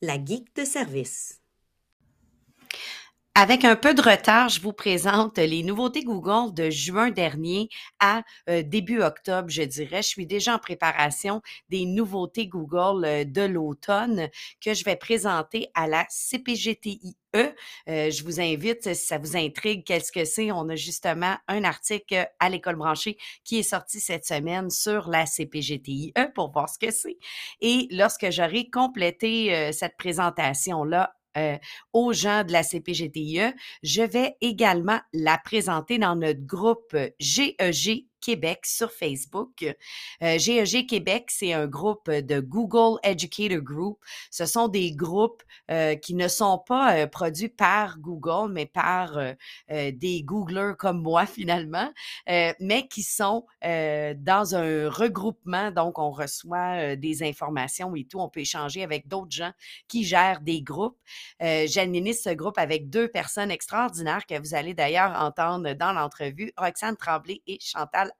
La geek de service. Avec un peu de retard, je vous présente les nouveautés Google de juin dernier à euh, début octobre, je dirais. Je suis déjà en préparation des nouveautés Google euh, de l'automne que je vais présenter à la CPGTIE. Euh, je vous invite, si ça vous intrigue, qu'est-ce que c'est, on a justement un article à l'école branchée qui est sorti cette semaine sur la CPGTIE pour voir ce que c'est. Et lorsque j'aurai complété cette présentation-là euh, aux gens de la CPGTIE. Je vais également la présenter dans notre groupe GEG Québec sur Facebook. Euh, GEG Québec, c'est un groupe de Google Educator Group. Ce sont des groupes euh, qui ne sont pas euh, produits par Google, mais par des Googlers comme moi finalement, mais qui sont dans un regroupement. Donc, on reçoit des informations et tout. On peut échanger avec d'autres gens qui gèrent des groupes. J'administre ce groupe avec deux personnes extraordinaires que vous allez d'ailleurs entendre dans l'entrevue, Roxane Tremblay et Chantal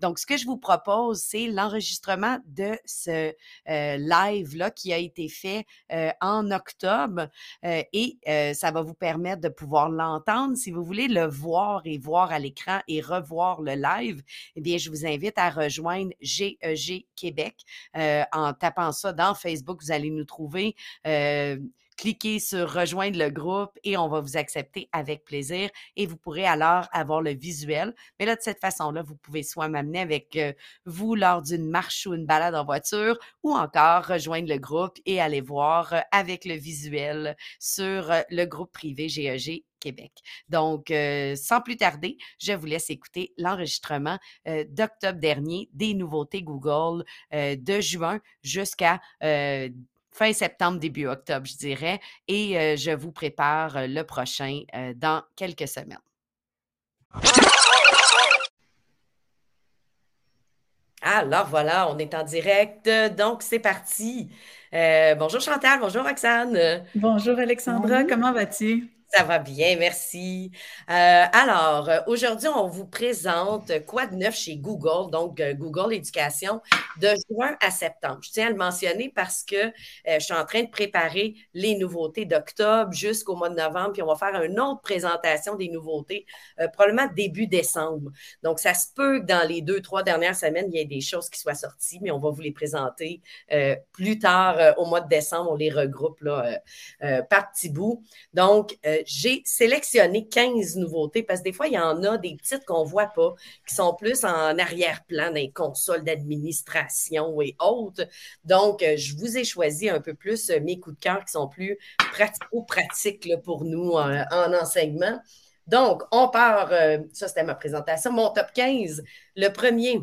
donc, ce que je vous propose, c'est l'enregistrement de ce euh, live-là qui a été fait euh, en octobre euh, et ça va vous permettre de pouvoir l'entendre. Si vous voulez le voir et voir à l'écran et revoir le live, eh bien, je vous invite à rejoindre GEG Québec en tapant ça dans Facebook. Vous allez nous trouver cliquez sur rejoindre le groupe et on va vous accepter avec plaisir et vous pourrez alors avoir le visuel. Mais là, de cette façon-là, vous pouvez soit m'amener avec euh, vous lors d'une marche ou une balade en voiture ou encore rejoindre le groupe et aller voir euh, avec le visuel sur euh, le groupe privé GEG Québec. Donc, sans plus tarder, je vous laisse écouter l'enregistrement d'octobre dernier des nouveautés Google de juin jusqu'à fin septembre, début octobre, je dirais. Et je vous prépare le prochain dans quelques semaines. Alors voilà, on est en direct, donc c'est parti. bonjour Chantal, bonjour Roxane. Bonjour Alexandra, comment vas-tu? Ça va bien, merci. Euh, alors, euh, aujourd'hui, on vous présente quoi de neuf chez Google, donc euh, Google Éducation, de juin à septembre. Je tiens à le mentionner parce que je suis en train de préparer les nouveautés d'octobre jusqu'au mois de novembre, puis on va faire une autre présentation des nouveautés, probablement début décembre. Donc, ça se peut que dans les deux, trois dernières semaines, il y ait des choses qui soient sorties, mais on va vous les présenter plus tard au mois de décembre. On les regroupe par petits bouts. Donc, j'ai sélectionné 15 nouveautés parce que des fois, il y en a des petites qu'on ne voit pas, qui sont plus en arrière-plan les consoles d'administration et autres. Donc, euh, je vous ai choisi un peu plus euh, mes coups de cœur qui sont plus pratico-pratiques pour nous en, enseignement. Donc, on part, euh, ça c'était ma présentation, mon top 15. Le premier,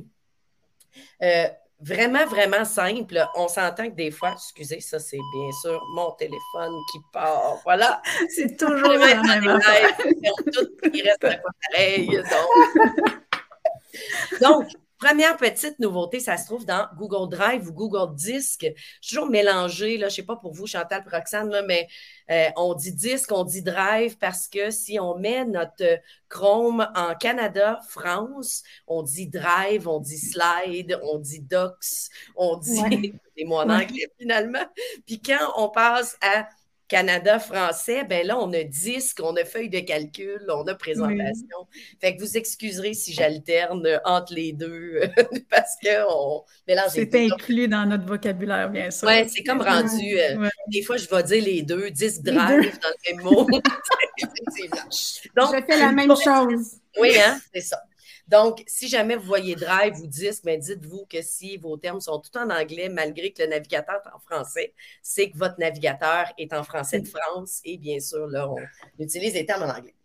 vraiment, vraiment simple. On s'entend que des fois, excusez, ça c'est bien sûr mon téléphone qui part. Voilà. C'est toujours la même Tout, reste pareil. Donc, donc Première petite nouveauté, ça se trouve dans Google Drive ou Google Disk. Je suis toujours mélangée, là, je ne sais pas pour vous, Chantal et Roxane, là, mais euh, on dit Disk, on dit Drive parce que si on met notre Chrome en Canada, France, on dit Drive, on dit Slide, on dit Docs, on dit des mots en anglais finalement. Puis quand on passe à Canada français, ben là, on a disque, on a feuille de calcul, on a présentation. Fait que vous excuserez si j'alterne entre les deux parce qu'on mélange C'est inclus dans notre vocabulaire, bien sûr. Oui, c'est comme rendu. Euh, des fois, je vais dire les deux, disque drive dans le même mot. Donc, je fais la même chose. Oui, hein, c'est ça. Donc, si jamais vous voyez Drive ou Disque, mais dites-vous que si vos termes sont tout en anglais, malgré que le navigateur est en français, c'est que votre navigateur est en français de France et bien sûr, là, on utilise les termes en anglais.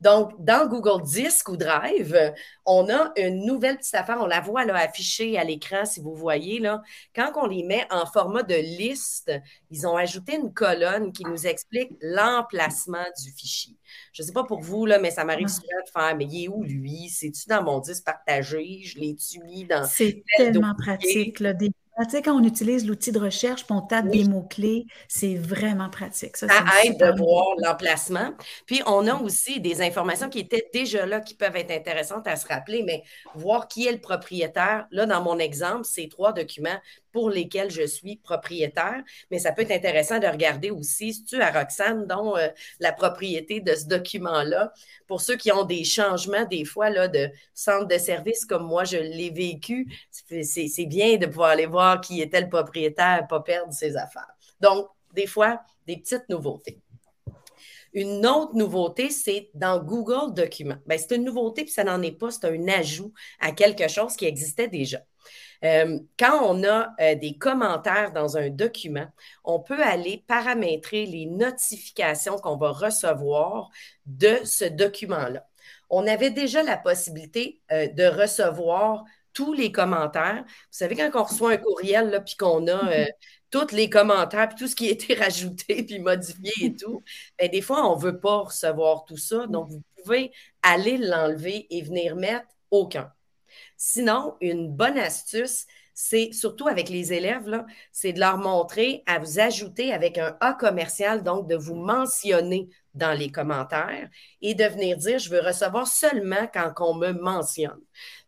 Donc, dans Google Disk ou Drive, on a une nouvelle petite affaire. On la voit là, affichée à l'écran, si vous voyez. Là. Quand on les met en format de liste, ils ont ajouté une colonne qui nous explique l'emplacement du fichier. Je ne sais pas pour vous, là, mais ça m'arrive souvent de faire, mais il est où lui? C'est-tu dans mon disque partagé? Je l'ai-tu mis dans... C'est tellement pratique. Là, des Ah, tu sais, quand on utilise l'outil de recherche, on tape des mots-clés, c'est vraiment pratique. Ça, aide de voir l'emplacement. Puis, on a aussi des informations qui étaient déjà là, qui peuvent être intéressantes à se rappeler, mais voir qui est le propriétaire. Là, dans mon exemple, c'est trois documents pour lesquels je suis propriétaire, mais ça peut être intéressant de regarder aussi, si tu à Roxane, dont euh, la propriété de ce document-là, pour ceux qui ont des changements des fois là, de centre de service comme moi, je l'ai vécu, c'est bien de pouvoir aller voir qui était le propriétaire, pas perdre ses affaires. Donc, des fois, des petites nouveautés. Une autre nouveauté, c'est dans Google Documents. Ben, c'est une nouveauté, puis ça n'en est pas, c'est un ajout à quelque chose qui existait déjà. Euh, quand on a euh, des commentaires dans un document, on peut aller paramétrer les notifications qu'on va recevoir de ce document-là. On avait déjà la possibilité euh, de recevoir tous les commentaires. Vous savez, quand on reçoit un courriel, puis qu'on a mm-hmm. tous les commentaires, puis tout ce qui a été rajouté, puis modifié et tout, bien, des fois, on ne veut pas recevoir tout ça. Donc, vous pouvez aller l'enlever et venir mettre aucun. Sinon, une bonne astuce, c'est surtout avec les élèves, c'est de leur montrer à vous ajouter avec un A commercial, donc de vous mentionner dans les commentaires et de venir dire je veux recevoir seulement quand on me mentionne.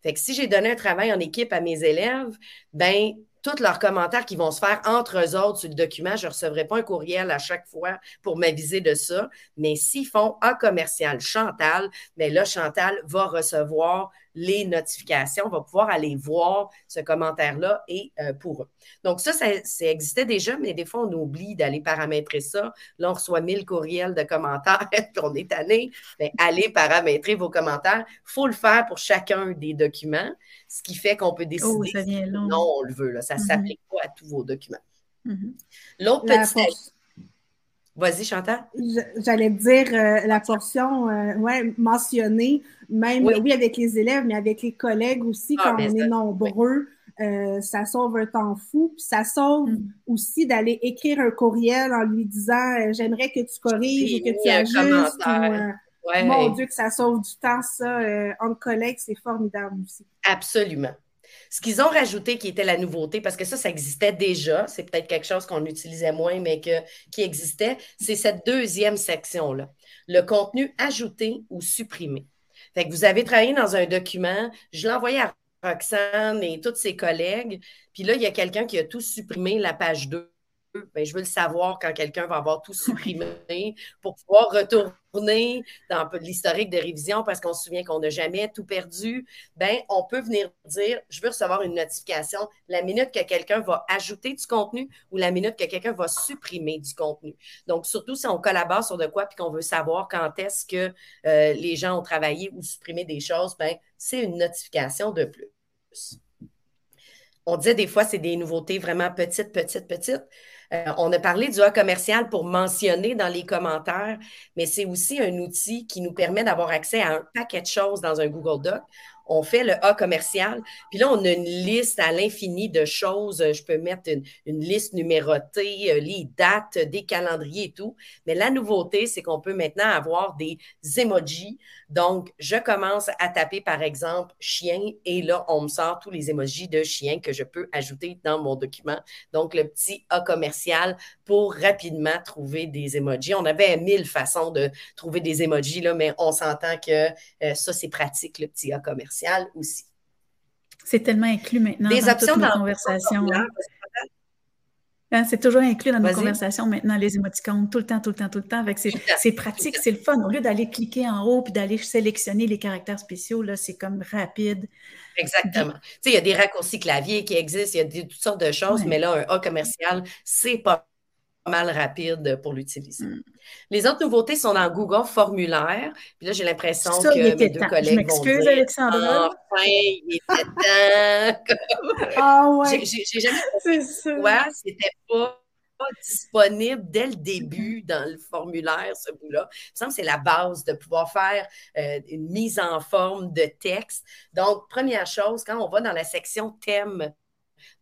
Fait que si j'ai donné un travail en équipe à mes élèves, ben tous leurs commentaires qui vont se faire entre eux autres sur le document, je ne recevrai pas un courriel à chaque fois pour m'aviser de ça. Mais s'ils font A commercial Chantal, mais ben là, Chantal va recevoir les notifications, va pouvoir aller voir ce commentaire-là et euh, pour eux. Donc, ça, ça, existait déjà, mais des fois, on oublie d'aller paramétrer ça. Là, on reçoit 1000 courriels de commentaires, puis on est tanné. Mais allez paramétrer vos commentaires. Il faut le faire pour chacun des documents, ce qui fait qu'on peut oh, décider non, on le veut. Là. Ça ne mm-hmm. s'applique pas à tous vos documents. Mm-hmm. L'autre petit Vas-y, Chantal. J'allais dire euh, la portion euh, ouais, mentionnée, même oui. avec les élèves, mais avec les collègues aussi, ah, quand on est nombreux. Euh, ça sauve un temps fou. Puis ça sauve mm. aussi d'aller écrire un courriel en lui disant J'aimerais que tu corriges et que tu ajustes. Mon Dieu, que ça sauve du temps, ça. entre collègues, c'est formidable aussi. Absolument. Ce qu'ils ont rajouté qui était la nouveauté, parce que ça, ça existait déjà, c'est peut-être quelque chose qu'on utilisait moins, mais qui existait, c'est cette deuxième section-là, le contenu ajouté ou supprimé. Fait que vous avez travaillé dans un document, je envoyé à Roxane et tous ses collègues, puis là, il y a quelqu'un qui a tout supprimé la page 2 ben, je veux le savoir quand quelqu'un va avoir tout supprimé pour pouvoir retourner dans l'historique de révision parce qu'on se souvient qu'on n'a jamais tout perdu. Ben, on peut venir dire je veux recevoir une notification la minute que quelqu'un va ajouter du contenu ou la minute que quelqu'un va supprimer du contenu. Donc, surtout si on collabore sur de quoi puis qu'on veut savoir quand est-ce que euh, les gens ont travaillé ou supprimé des choses, ben, c'est une notification de plus. On disait des fois, c'est des nouveautés vraiment petites, petites, petites. Euh, on a parlé du A commercial pour mentionner dans les commentaires, mais c'est aussi un outil qui nous permet d'avoir accès à un paquet de choses dans un Google Doc on fait le A commercial. Puis là, on a une liste à l'infini de choses. Je peux mettre une, liste numérotée, euh, les dates, des calendriers et tout. Mais la nouveauté, c'est qu'on peut maintenant avoir des emojis. Donc, je commence à taper, par exemple, chien, et là, on me sort tous les emojis de chien que je peux ajouter dans mon document. Donc, le petit A commercial pour rapidement trouver des emojis. On avait mille façons de trouver des emojis, là, mais on s'entend que euh, ça, c'est pratique, le petit A commercial aussi. C'est tellement inclus maintenant des dans options toutes nos conversations. Hein. Hein, c'est toujours inclus dans nos conversations maintenant, les émoticônes, tout le temps, tout le temps, tout le temps. C'est pratique, c'est le fun. Au lieu d'aller cliquer en haut puis d'aller sélectionner les caractères spéciaux, là, c'est comme rapide. Exactement. Tu sais, il y a des raccourcis clavier qui existent, il y a toutes sortes de choses, mais là, un A commercial, c'est pas mal rapide pour l'utiliser. Mm. Les autres nouveautés sont dans Google Formulaire. Puis là, j'ai l'impression que mes deux collègues Je m'excuse, Alexandra. Enfin, il était temps. ah ouais. J'ai jamais compris pourquoi c'était pas disponible dès le début dans le formulaire, ce bout-là. Il me que c'est la base de pouvoir faire euh, une mise en forme de texte. Donc, première chose, quand on va dans la section thème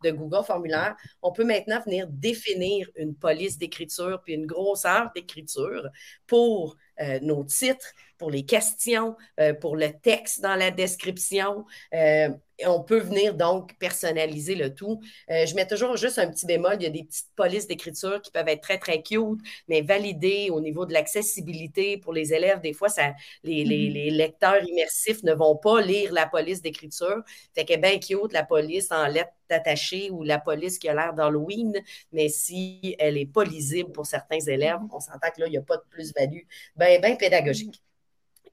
de Google Formulaire, on peut maintenant venir définir une police d'écriture puis une grosseur d'écriture pour euh, nos titres, pour les questions, euh, pour le texte dans la description. Euh, on peut venir donc personnaliser le tout. Euh, je mets toujours juste un petit bémol. Il y a des petites polices d'écriture qui peuvent être très, très cute, mais validées au niveau de l'accessibilité pour les élèves. Des fois, ça, les, les, mm-hmm. les, lecteurs immersifs ne vont pas lire la police d'écriture. Fait qu'elle est bien cute, la police en lettres attachées ou la police qui a l'air d'Halloween, mais si elle n'est pas lisible pour certains élèves, on s'entend que là, il n'y a pas de plus-value bien, bien pédagogique.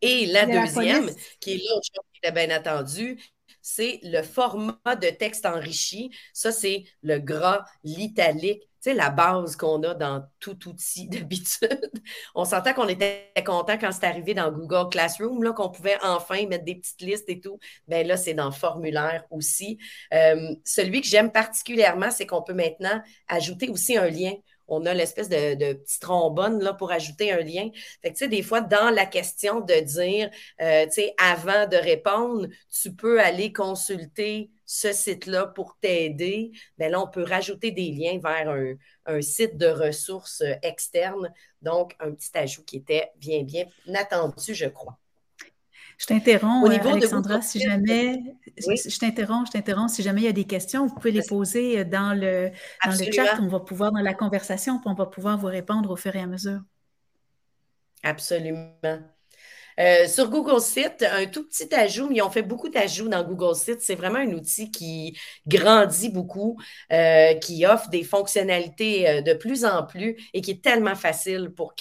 Et la deuxième, qui est l'autre chose qui était bien attendue, c'est le format de texte enrichi. Ça, c'est le gras, l'italique, sais, la base qu'on a dans tout outil d'habitude. On s'entend qu'on était content quand c'est arrivé dans Google Classroom, qu'on pouvait enfin mettre des petites listes et tout. Bien là, c'est dans formulaire aussi. Euh, celui que j'aime particulièrement, c'est qu'on peut maintenant ajouter aussi un lien on a l'espèce de, de petit trombone là, pour ajouter un lien. Des fois, dans la question de dire, euh, avant de répondre, tu peux aller consulter ce site-là pour t'aider. Bien là, on peut rajouter des liens vers un, un, site de ressources externes. Donc, un petit ajout qui était bien, bien attendu, je crois. Je t'interromps, Alexandra, si jamais, je t'interromps, je t'interromps, si jamais il y a des questions, vous pouvez les poser euh, dans le, dans le chat, on va pouvoir, dans la conversation, on va pouvoir vous répondre au fur et à mesure. Absolument. Euh, sur Google Site, un tout petit ajout, ils ont fait beaucoup d'ajouts dans Google Site. C'est vraiment un outil qui grandit beaucoup, euh, qui offre des fonctionnalités de plus en plus et qui est tellement facile pour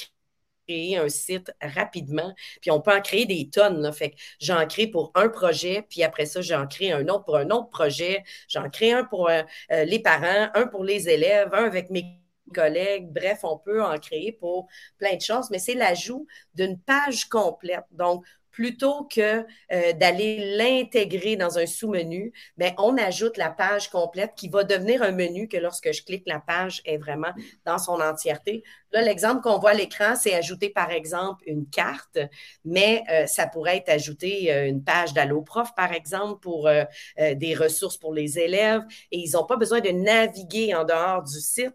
créer un site rapidement. Puis on peut en créer des tonnes. Là. Fait que j'en crée pour un projet, puis après ça, j'en crée un autre pour un autre projet. J'en crée un pour euh, euh, les parents, un pour les élèves, un avec mes collègues. Bref, on peut en créer pour plein de choses, mais c'est l'ajout d'une page complète. Donc, plutôt que euh, d'aller l'intégrer dans un sous-menu, ben, on ajoute la page complète qui va devenir un menu que lorsque je clique, la page est vraiment dans son entièreté. Là, l'exemple qu'on voit à l'écran, c'est ajouter, par exemple, une carte, mais euh, ça pourrait être ajouté euh, une page d'AlloProf, par exemple, pour des ressources pour les élèves, et ils n'ont pas besoin de naviguer en dehors du site.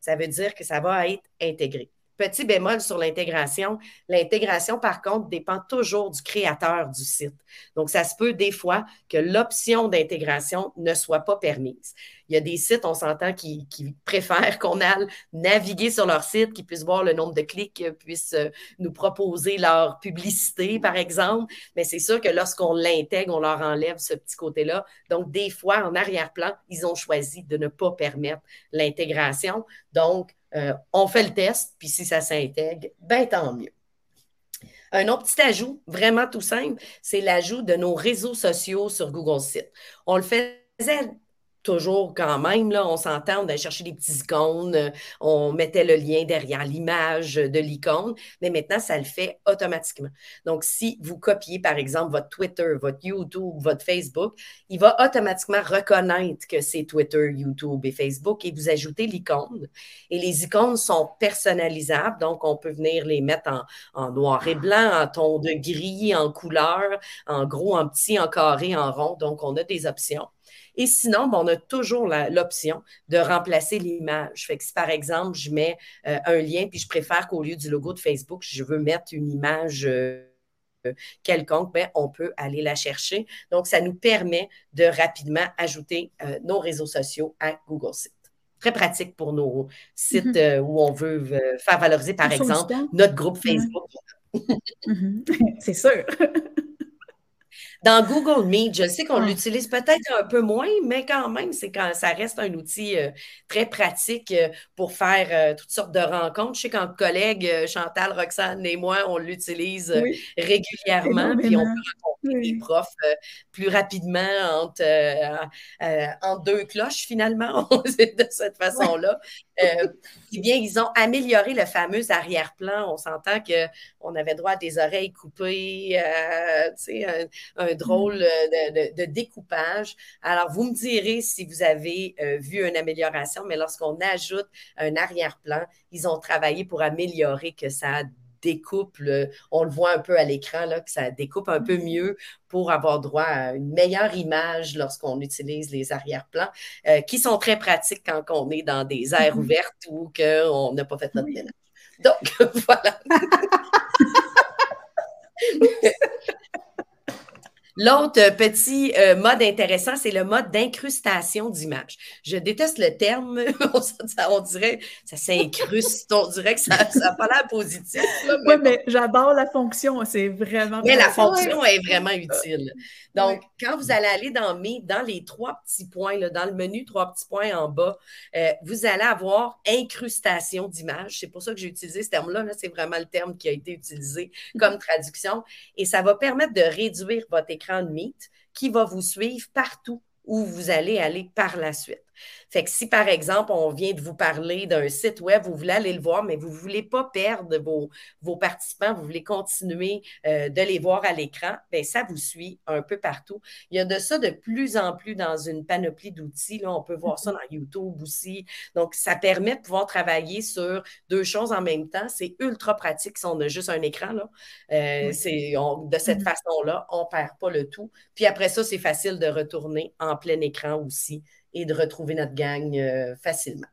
Ça veut dire que ça va être intégré. Petit bémol sur l'intégration. L'intégration, par contre, dépend toujours du créateur du site. Donc, ça se peut des fois que l'option d'intégration ne soit pas permise. Il y a des sites, on s'entend, qui, préfèrent qu'on aille naviguer sur leur site, qu'ils puissent voir le nombre de clics, puissent euh, nous proposer leur publicité, par exemple. Mais c'est sûr que lorsqu'on l'intègre, on leur enlève ce petit côté-là. Donc, des fois, en arrière-plan, ils ont choisi de ne pas permettre l'intégration. Donc, euh, on fait le test, puis si ça s'intègre, ben tant mieux. Un autre petit ajout, vraiment tout simple, c'est l'ajout de nos réseaux sociaux sur Google Site. On le faisait toujours quand même, là, on s'entend, on allait chercher des petits icônes, euh, on mettait le lien derrière l'image de l'icône, mais maintenant, ça le fait automatiquement. Donc, si vous copiez, par exemple, votre Twitter, votre YouTube, votre Facebook, il va automatiquement reconnaître que c'est Twitter, YouTube et Facebook et vous ajoutez l'icône. Et les icônes sont personnalisables, donc on peut venir les mettre en, en noir et blanc, en ton de gris, en couleur, en gros, en petit, en carré, en rond. Donc, on a des options. Et sinon, on a toujours l'option de remplacer l'image. Fait que si par exemple, je mets euh, un lien, puis je préfère qu'au lieu du logo de Facebook, je veux mettre une image. Euh, quelconque, ben, on peut aller la chercher. Donc, ça nous permet de rapidement ajouter euh, nos réseaux sociaux à Google Sites. Très pratique pour nos sites mm-hmm. où on veut faire valoriser, par exemple, notre groupe Facebook. Mm-hmm. C'est sûr. Dans Google Meet, je sais qu'on ah. l'utilise peut-être un peu moins, mais quand même, c'est quand ça reste un outil euh, très pratique euh, pour faire euh, toutes sortes de rencontres. Je sais qu'en collègue, Chantal, Roxane et moi, on l'utilise régulièrement, puis on peut rencontrer des profs plus rapidement entre, en deux cloches, finalement, de cette façon-là. eh bien, ils ont amélioré le fameux arrière-plan. On s'entend qu'on avait droit à des oreilles coupées, un, un drôle euh, de, découpage. Alors, vous me direz si vous avez euh, vu une amélioration, mais lorsqu'on ajoute un arrière-plan, ils ont travaillé pour améliorer que ça découpe, on le voit un peu à l'écran, que ça découpe un peu mieux pour avoir droit à une meilleure image lorsqu'on utilise les arrière-plans, euh, qui sont très pratiques quand on est dans des aires mm-hmm. ouvertes ou qu'on n'a pas fait notre ménage. Donc, voilà. L'autre petit euh, mode intéressant, c'est le mode d'incrustation d'image. Je déteste le terme, on, dirait, ça s'incruste, on dirait que ça n'a pas l'air positif. Oui, mais j'adore la fonction, c'est vraiment... Mais la fonction est vraiment utile. Donc, quand vous allez aller dans mes, dans les trois petits points, là, dans le menu, trois petits points en bas, euh, vous allez avoir incrustation d'image. C'est pour ça que j'ai utilisé ce terme-là. -là, c'est vraiment le terme qui a été utilisé comme traduction. Et ça va permettre de réduire votre écran de Meet qui va vous suivre partout où vous allez aller par la suite. Fait que si, par exemple, on vient de vous parler d'un site web, vous voulez aller le voir, mais vous ne voulez pas perdre vos, vos, participants, vous voulez continuer euh, de les voir à l'écran, bien, ça vous suit un peu partout. Il y a de ça de plus en plus dans une panoplie d'outils. Là, on peut voir ça mm-hmm. dans YouTube aussi. Donc, ça permet de pouvoir travailler sur deux choses en même temps. C'est ultra pratique si on a juste un écran. Là. Euh, c'est, de cette mm-hmm. façon-là, on ne perd pas le tout. Puis après ça, c'est facile de retourner en plein écran aussi et de retrouver notre gang euh, facilement.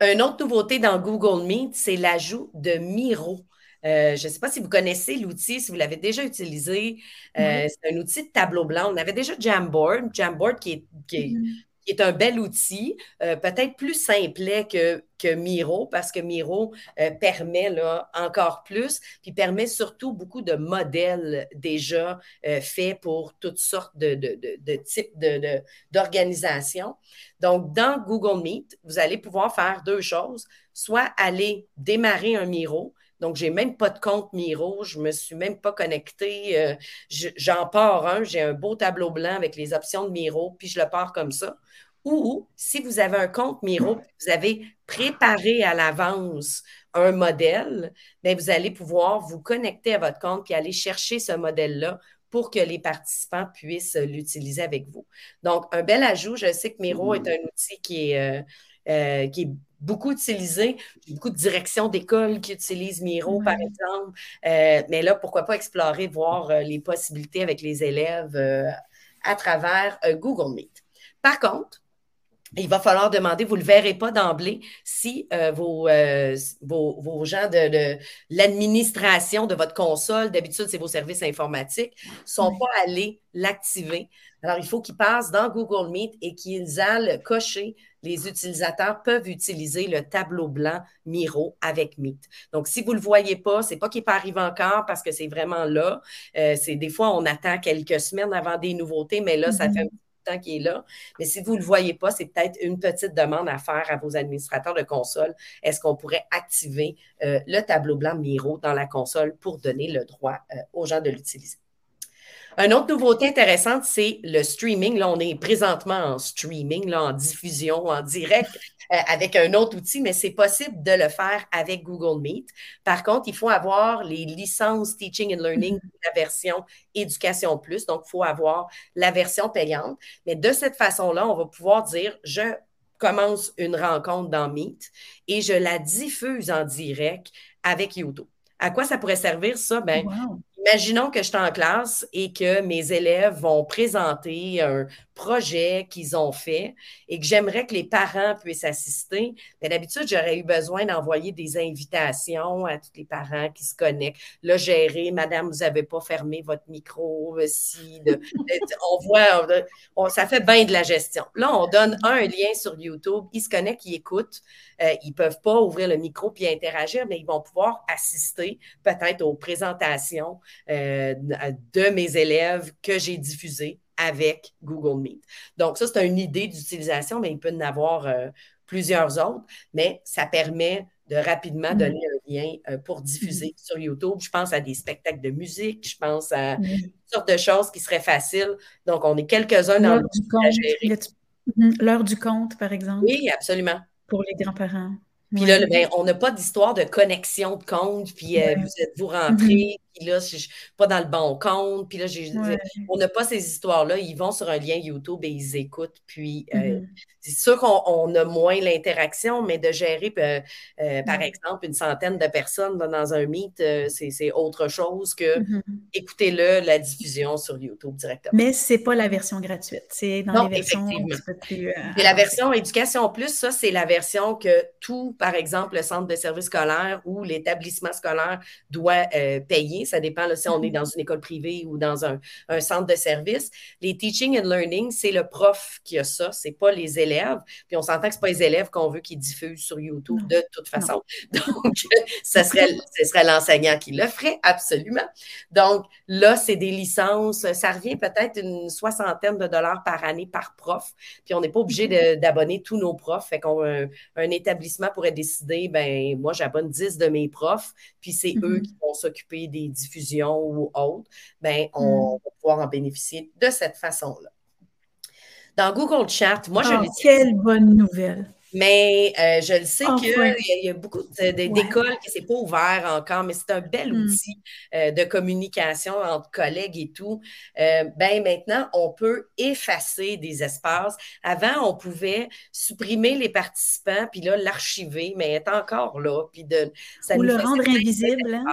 Une autre nouveauté dans Google Meet, c'est l'ajout de Miro. Euh, je ne sais pas si vous connaissez l'outil, si vous l'avez déjà utilisé. Euh, c'est un outil de tableau blanc. On avait déjà Jamboard, Jamboard qui est, mm-hmm qui est un bel outil, euh, peut-être plus simplet que, Miro, parce que Miro euh, permet encore plus, puis permet surtout beaucoup de modèles déjà euh, faits pour toutes sortes de, de, de, types d'organisations. Donc, dans Google Meet, vous allez pouvoir faire deux choses, soit aller démarrer un Miro, donc, je n'ai même pas de compte Miro, je ne me suis même pas connectée. J'en pars un, j'ai un beau tableau blanc avec les options de Miro, puis je le pars comme ça. Ou si vous avez un compte Miro, vous avez préparé à l'avance un modèle, bien, vous allez pouvoir vous connecter à votre compte et aller chercher ce modèle-là pour que les participants puissent l'utiliser avec vous. Donc, un bel ajout. Je sais que Miro est un outil qui est, euh, euh, qui est beaucoup utilisé. J'ai beaucoup de directions d'école qui utilisent Miro, par exemple. Euh, mais là, pourquoi pas explorer, voir les possibilités avec les élèves à travers Google Meet. Par contre, il va falloir demander, vous ne le verrez pas d'emblée, si euh, euh, vos, vos, gens de, l'administration de votre console, d'habitude c'est vos services informatiques, ne sont pas allés l'activer. Alors, il faut qu'ils passent dans Google Meet et qu'ils aillent cocher les utilisateurs peuvent utiliser le tableau blanc Miro avec Meet. Donc, si vous ne le voyez pas, ce n'est pas qu'il pas arrivé encore parce que c'est vraiment là. Euh, c'est des fois, on attend quelques semaines avant des nouveautés, mais là, ça mm-hmm. fait un qui est là. Mais si vous ne le voyez pas, c'est peut-être une petite demande à faire à vos administrateurs de console. Est-ce qu'on pourrait activer euh, le tableau blanc Miro dans la console pour donner le droit euh, aux gens de l'utiliser? Une autre nouveauté intéressante, c'est le streaming. Là, on est présentement en streaming, en diffusion, en direct avec un autre outil, mais c'est possible de le faire avec Google Meet. Par contre, il faut avoir les licences Teaching and Learning, mm-hmm. la version Éducation Plus. Donc, il faut avoir la version payante. Mais de cette façon-là, on va pouvoir dire, je commence une rencontre dans Meet et je la diffuse en direct avec YouTube. À quoi ça pourrait servir, ça? Ben, Imaginons que je suis en classe et que mes élèves vont présenter un projet qu'ils ont fait et que j'aimerais que les parents puissent assister. Mais d'habitude, j'aurais eu besoin d'envoyer des invitations à tous les parents qui se connectent. Là, gérer, Madame, vous n'avez pas fermé votre micro, euh, si on voit, ça fait bien de la gestion. Là, on donne un lien sur YouTube, ils se connectent, ils écoutent. Euh, ils ne peuvent pas ouvrir le micro puis interagir, mais ils vont pouvoir assister peut-être aux présentations euh, de mes élèves que j'ai diffusées avec Google Meet. Donc, ça, c'est une idée d'utilisation, mais il peut en avoir euh, plusieurs autres, mais ça permet de rapidement mm. donner un lien pour diffuser mm. sur YouTube. Je pense à des spectacles de musique, je pense à mm. toutes sortes de choses qui seraient faciles. Donc, on est quelques-uns dans le mm-hmm. L'heure du compte, par exemple? Oui, absolument. Pour les grands-parents. Puis là, ben, on n'a pas d'histoire de connexion de compte, puis euh, vous êtes-vous rentré, mm-hmm. Puis là, je suis pas dans le bon compte, puis là, on n'a pas ces histoires-là. Ils vont sur un lien YouTube et ils écoutent, puis euh, mm-hmm. c'est sûr qu'on a moins l'interaction, mais de gérer, euh, par exemple, une centaine de personnes dans un meet, c'est, autre chose que mm-hmm. écoutez-le, la diffusion sur YouTube directement. Mais c'est pas la version gratuite, c'est dans les versions un plus... et la version Éducation Plus, ça, c'est la version que tout par exemple, le centre de service scolaire ou l'établissement scolaire doit euh, Ça dépend là, si on est dans une école privée ou dans un, centre de service. Les teaching and learning, c'est le prof qui a ça, c'est pas les élèves. Puis on s'entend que c'est pas les élèves qu'on veut qu'ils diffusent sur YouTube de toute façon. Donc, ce serait, ce serait l'enseignant qui le ferait, absolument. Donc, là, c'est des licences. Ça revient peut-être une soixantaine de dollars par année par prof. Puis on n'est pas obligé d'abonner tous nos profs. Fait qu'on un, un établissement pourrait décider, ben moi, j'abonne 10 de mes profs, puis c'est eux mm-hmm. qui vont s'occuper des diffusions ou autres. Ben, on mm. va pouvoir en bénéficier de cette façon-là. Dans Google Chat, moi, je oh, Quelle bonne nouvelle! Mais euh, je le sais qu'il y, a beaucoup d'écoles qui ne pas ouvert encore, mais c'est un bel hmm. outil euh, de communication entre collègues et tout. Euh, ben maintenant, on peut effacer des espaces. Avant, on pouvait supprimer les participants, puis là, l'archiver, mais être encore là. Puis de, ça Ou le rendre invisible. Hein?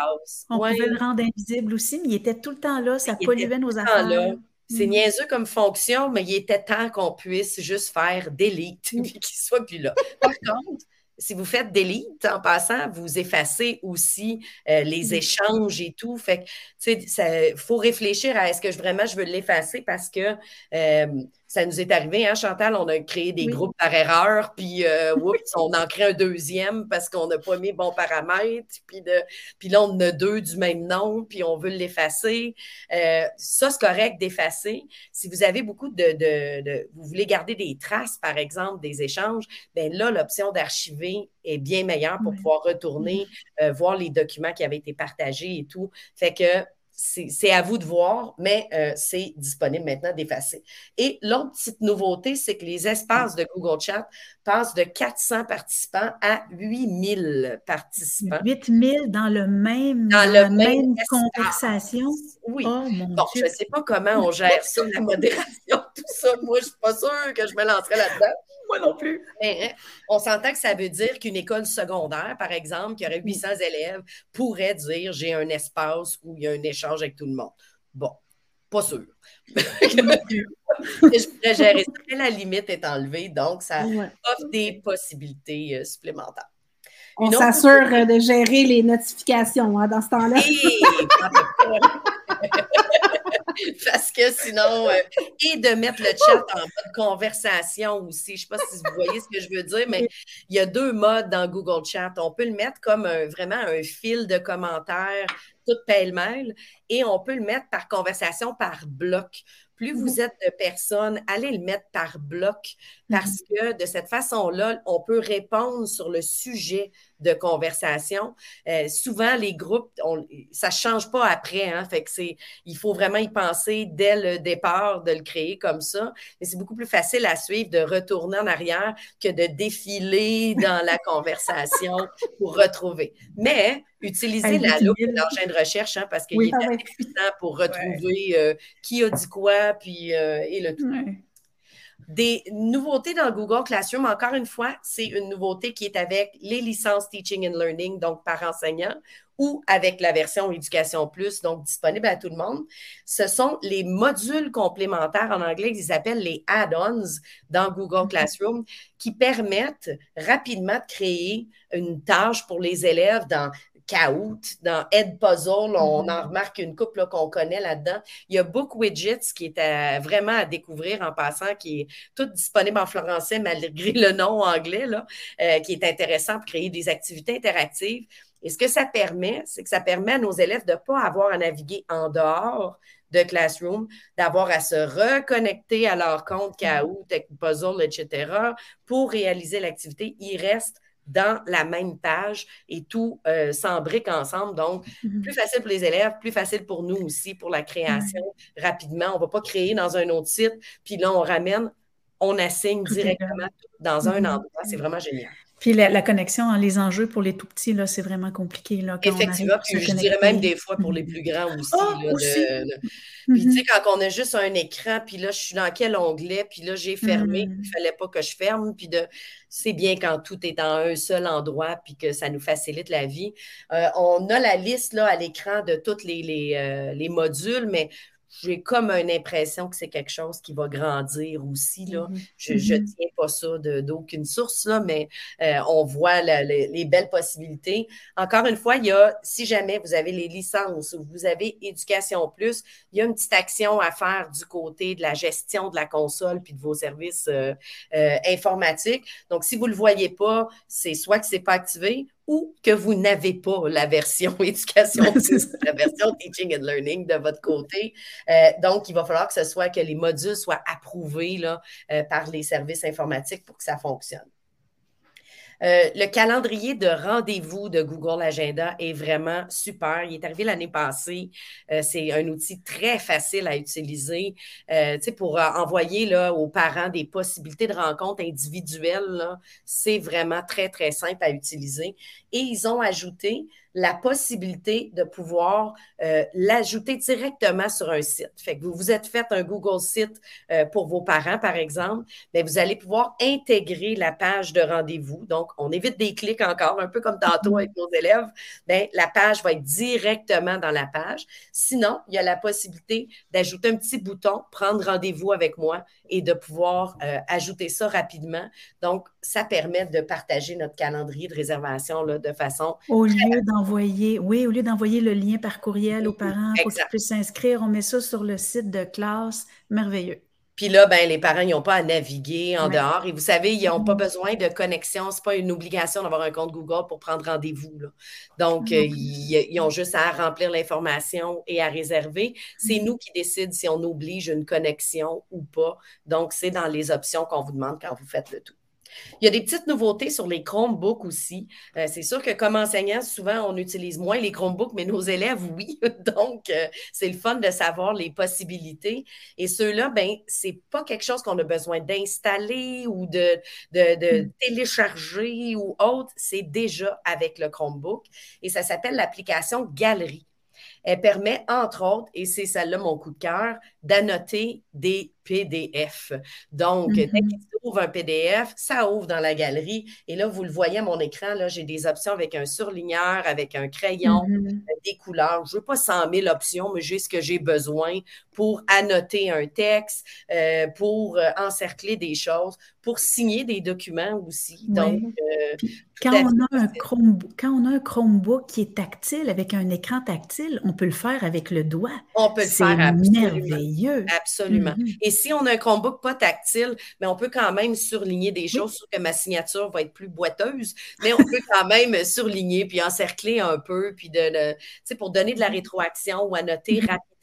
On pouvait le rendre invisible aussi, mais il était tout le temps là, ça polluait nos affaires. C'est mm. niaiseux comme fonction, mais il était temps qu'on puisse juste faire delete et qu'il soit plus là. Par contre, si vous faites delete en passant, vous effacez aussi euh, les échanges et tout. Fait que, tu sais, il faut réfléchir à est-ce que je, vraiment je veux l'effacer parce que euh, ça nous est arrivé, hein, Chantal? On a créé des groupes par erreur, puis euh, on en crée un deuxième parce qu'on n'a pas mis bon paramètre, puis, de, puis là, on en a deux du même nom, puis on veut l'effacer. Euh, ça, c'est correct d'effacer. Si vous avez beaucoup de, Vous voulez garder des traces, par exemple, des échanges, bien là, l'option d'archiver est bien meilleure pour pouvoir retourner, euh, voir les documents qui avaient été partagés et tout. Fait que c'est à vous de voir, mais euh, c'est disponible maintenant d'effacer. Et l'autre petite nouveauté, c'est que les espaces de Google Chat passent de 400 participants à 8000 participants. 8000 dans le même dans, la même conversation? Oui. Oh, bon, je ne sais pas comment on gère ça, la modération, tout ça. Moi, je ne suis pas sûre que je me lancerai là-dedans. Moi non plus. Mais, hein, on s'entend que ça veut dire qu'une école secondaire, par exemple, qui aurait 800 élèves, pourrait dire j'ai un espace où il y a un échange avec tout le monde. Bon, pas sûr. je pourrais gérer ça, mais la limite est enlevée, donc ça offre des possibilités euh, supplémentaires. On s'assure de gérer les notifications hein, dans ce temps-là. Parce que sinon, euh, et de mettre le chat en mode conversation aussi. Je ne sais pas si vous voyez ce que je veux dire, mais il y a deux modes dans Google Chat. On peut le mettre comme vraiment un fil de commentaires, tout pêle-mêle, et on peut le mettre par conversation, par bloc. Plus vous mmh. êtes de personnes, allez le mettre par bloc parce mmh. que de cette façon-là, on peut répondre sur le sujet de conversation. Euh, souvent, les groupes, ça ne change pas après. Hein, fait que c'est, il faut vraiment y penser dès le départ de le créer comme ça. Mais c'est beaucoup plus facile à suivre de retourner en arrière que de défiler dans la conversation pour retrouver. Mais utilisez la loupe de l'engin de recherche hein, parce qu'il est assez puissant pour retrouver euh, qui a dit quoi puis, euh, et le tout. Des nouveautés dans Google Classroom, encore une fois, c'est une nouveauté qui est avec les licences Teaching and Learning, donc par enseignant, ou avec la version Éducation Plus, donc disponible à tout le monde. Ce sont les modules complémentaires, en anglais, ils appellent les add-ons dans Google mm-hmm. Classroom, qui permettent rapidement de créer une tâche pour les élèves dans Kahoot, dans Ed Puzzle, on mm-hmm. en remarque une couple qu'on connaît là-dedans. Il y a Book Widgets qui est vraiment à découvrir en passant, qui est tout disponible en français malgré le nom anglais, là, euh, qui est intéressant pour créer des activités interactives. Et ce que ça permet, c'est que ça permet à nos élèves de ne pas avoir à naviguer en dehors de Classroom, d'avoir à se reconnecter à leur compte mm-hmm. Kahoot, Puzzle, etc., pour réaliser l'activité. Ils restent dans la même page et tout euh, s'embrique ensemble. Donc, mhm. plus facile pour les élèves, plus facile pour nous aussi pour la création rapidement. On ne va pas créer dans un autre site, puis là, on ramène, on assigne directement dans un mhm. endroit. C'est vraiment génial. Puis la, connexion, les enjeux pour les tout petits, là, c'est vraiment compliqué. Là, Effectivement, je dirais même des fois pour les plus grands aussi. Ah, puis tu sais, mm-hmm. quand on a juste un écran, puis là, je suis dans quel onglet, puis là, j'ai fermé, il ne mm. fallait pas que je ferme, puis de... c'est bien quand tout est dans un seul endroit, puis que ça nous facilite la vie. Euh, on a la liste là, à l'écran de tous les, les, euh, les modules, mais j'ai comme une impression que c'est quelque chose qui va grandir aussi. Là. Mm-hmm. Je ne mm-hmm. tiens pas ça d'aucune source, là, mais euh, on voit les belles possibilités. Encore une fois, il y a, si jamais vous avez les licences ou vous avez Éducation Plus, il y a une petite action à faire du côté de la gestion de la console puis de vos services euh, euh, informatiques. Donc, si vous ne le voyez pas, c'est soit que ce n'est pas activé ou que vous n'avez pas la version éducation, la version teaching and learning de votre côté. Euh, donc, il va falloir que ce soit que les modules soient approuvés là, euh, par les services informatiques pour que ça fonctionne. Euh, le calendrier de rendez-vous de Google Agenda est vraiment super. Il est arrivé l'année passée. Euh, c'est un outil très facile à utiliser euh, pour envoyer là, aux parents des possibilités de rencontres individuelles. C'est vraiment très, très simple à utiliser. Et ils ont ajouté la possibilité de pouvoir euh, l'ajouter directement sur un site. Fait que vous vous êtes fait un Google site euh, pour vos parents, par exemple, mais vous allez pouvoir intégrer la page de rendez-vous. Donc, on évite des clics encore, un peu comme tantôt avec nos élèves. Bien, la page va être directement dans la page. Sinon, il y a la possibilité d'ajouter un petit bouton, prendre rendez-vous avec moi et de pouvoir euh, ajouter ça rapidement. Donc, ça permet de partager notre calendrier de réservation là, de façon. Au lieu d'envoyer, oui, au lieu d'envoyer le lien par courriel aux parents pour qu'ils puissent s'inscrire, on met ça sur le site de classe. Merveilleux. Puis là, ben, les parents, ils n'ont pas à naviguer en dehors. Et vous savez, ils n'ont pas mm-hmm. besoin de connexion. Ce n'est pas une obligation d'avoir un compte Google pour prendre rendez-vous. Donc, euh, ils, ont juste à remplir l'information et à réserver. C'est mm-hmm. nous qui décidons si on oblige une connexion ou pas. Donc, c'est dans les options qu'on vous demande quand vous faites le tout. Il y a des petites nouveautés sur les Chromebooks aussi. Euh, c'est sûr que comme enseignant, souvent, on utilise moins les Chromebooks, mais nos élèves, oui. Donc, euh, c'est le fun de savoir les possibilités. Et ceux-là, ben, c'est pas quelque chose qu'on a besoin d'installer ou de, de, hmm. télécharger ou autre. C'est déjà avec le Chromebook. Et ça s'appelle l'application Galerie. Elle permet, entre autres, et c'est celle-là mon coup de cœur, d'annoter des PDF. Donc, dès mm-hmm. qu'il ouvre un PDF, ça ouvre dans la galerie. Et là, vous le voyez à mon écran, là, j'ai des options avec un surligneur, avec un crayon, euh, des couleurs. Je ne veux pas 100 000 options, mais j'ai ce que j'ai besoin pour annoter un texte, euh, pour euh, encercler des choses, pour signer des documents aussi. Donc, quand, on a un Chromebook, quand on a un Chromebook qui est tactile, avec un écran tactile, on peut le faire avec le doigt. On peut le faire absolument. merveilleux. Absolument. Mm-hmm. Et si on a un Chromebook pas tactile, mais on peut quand même surligner des choses, sauf que ma signature va être plus boiteuse, mais on peut quand même surligner puis encercler un peu, puis de, pour donner de la rétroaction ou annoter rapidement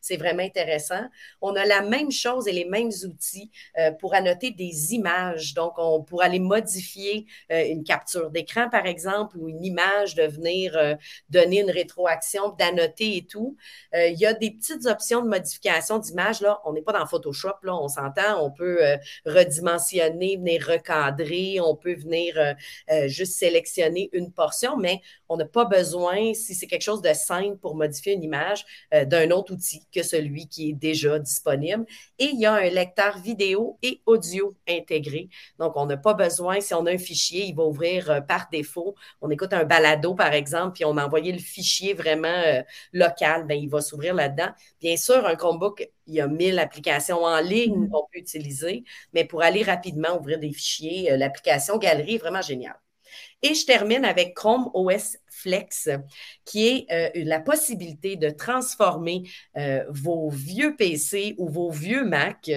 c'est vraiment intéressant. On a la même chose et les mêmes outils euh, pour annoter des images. Donc, on pourra aller modifier euh, une capture d'écran, par exemple, ou une image, de venir euh, donner une rétroaction, d'annoter et tout. il y a des petites options de modification d'image. Là, on n'est pas dans Photoshop, là, on s'entend. On peut redimensionner, venir recadrer, on peut venir juste sélectionner une portion, mais on n'a pas besoin, si c'est quelque chose de simple pour modifier une image, d'un autre outil que celui qui est déjà disponible. Et il y a un lecteur vidéo et audio intégré. Donc, on n'a pas besoin, si on a un fichier, il va ouvrir euh, par défaut. On écoute un balado, par exemple, puis on a envoyé le fichier vraiment euh, local, bien, il va s'ouvrir là-dedans. Bien sûr, un Chromebook, il y a 1000 applications en ligne mm. qu'on peut utiliser, mais pour aller rapidement ouvrir des fichiers, euh, l'application Galerie est vraiment géniale. Et je termine avec Chrome OS Flex, qui est euh, la possibilité de transformer euh, vos vieux PC ou vos vieux Mac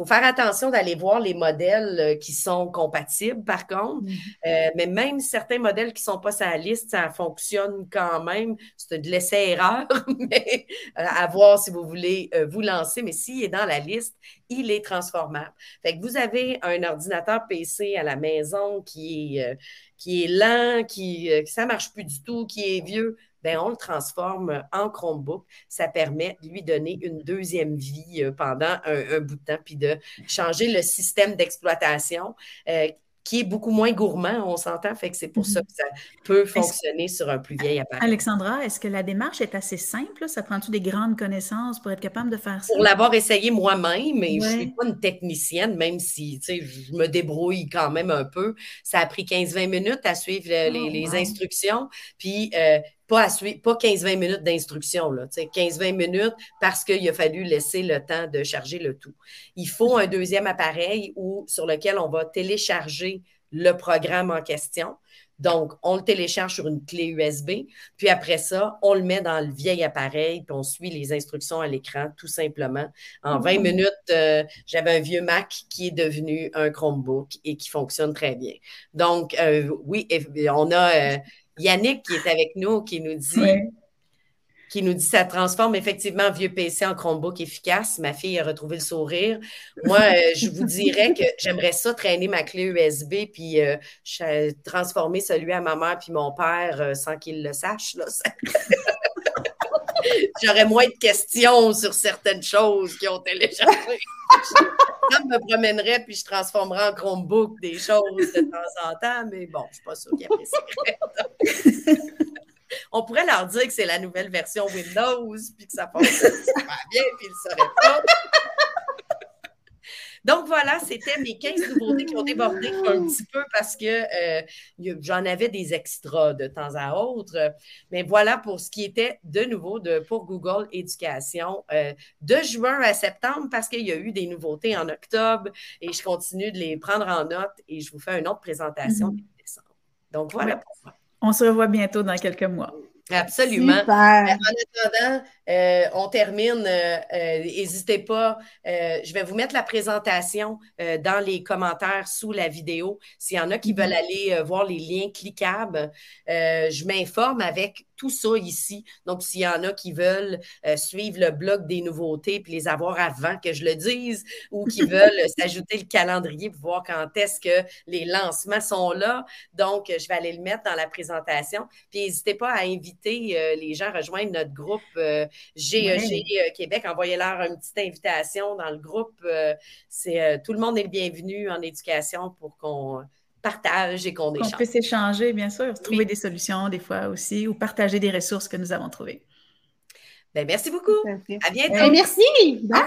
faut faire attention d'aller voir les modèles euh, qui sont compatibles, par contre. Mm-hmm. mais même certains modèles qui ne sont pas sur la liste, ça fonctionne quand même. C'est de l'essai-erreur, mais à voir si vous voulez vous lancer. Mais s'il est dans la liste, il est transformable. Fait que vous avez un ordinateur PC à la maison qui est, qui est lent, qui euh, ça ne marche plus du tout, qui est vieux, ben on le transforme en Chromebook. Ça permet de lui donner une deuxième vie euh, pendant un, bout de temps, puis de changer le système d'exploitation. Euh, qui est beaucoup moins gourmand, on s'entend, fait que c'est pour ça mhm. que ça peut fonctionner sur un plus vieil appareil. Alexandra, est-ce que la démarche est assez simple? Ça prend-tu des grandes connaissances pour être capable de faire ça? Pour l'avoir essayé moi-même, mais je ne suis pas une technicienne, même si je me débrouille quand même un peu. Ça a pris 15-20 minutes à suivre les, oh, instructions. Puis, euh, pas, pas 15-20 minutes d'instruction, 15-20 minutes parce qu'il a fallu laisser le temps de charger le tout. Il faut un deuxième appareil où, sur lequel on va télécharger le programme en question. Donc, on le télécharge sur une clé USB, puis après ça, on le met dans le vieil appareil, puis on suit les instructions à l'écran, tout simplement. En 20 mmh. minutes, euh, j'avais un vieux Mac qui est devenu un Chromebook et qui fonctionne très bien. Donc, euh, oui, on a euh, Yannick qui est avec nous, qui nous dit qui nous dit ça transforme effectivement un vieux PC en Chromebook efficace. Ma fille a retrouvé le sourire. Moi, euh, je vous dirais que j'aimerais ça traîner ma clé USB puis euh, transformer celui à ma mère puis mon père euh, sans qu'ils le sachent. J'aurais moins de questions sur certaines choses qui ont téléchargé. je me promènerais puis je transformerais en Chromebook des choses de temps en temps, mais bon, je ne suis pas sûre qu'ils apprécieraient. On pourrait leur dire que c'est la nouvelle version Windows, puis que ça fonctionne super bien, puis ils ne sauraient pas. Donc voilà, c'était mes 15 nouveautés qui ont débordé un petit peu parce que euh, j'en avais des extras de temps à autre. Mais voilà pour ce qui était de nouveau de, pour Google Éducation euh, de juin à septembre parce qu'il y a eu des nouveautés en octobre et je continue de les prendre en note et je vous fais une autre présentation mm décembre. Donc voilà pour moi. On se revoit bientôt dans quelques mois. Absolument. En attendant, euh, on termine. Euh, euh, n'hésitez pas. je vais vous mettre la présentation dans les commentaires sous la vidéo. S'il y en a qui veulent mm-hmm. aller voir les liens cliquables, je m'informe avec tout ça ici. Donc, s'il y en a qui veulent euh, suivre le blog des nouveautés puis les avoir avant que je le dise ou qui veulent s'ajouter le calendrier pour voir quand est-ce que les lancements sont là. Donc, je vais aller le mettre dans la présentation. Puis, n'hésitez pas à inviter euh, les gens à rejoindre notre groupe GEG euh, Québec. Envoyez-leur une petite invitation dans le groupe. c'est Tout le monde est le bienvenu en éducation pour qu'on partage et qu'on échange. On peut s'échanger, bien sûr, trouver des solutions des fois aussi ou partager des ressources que nous avons trouvées. Ben, merci beaucoup. À bientôt. Ben, merci. Bye.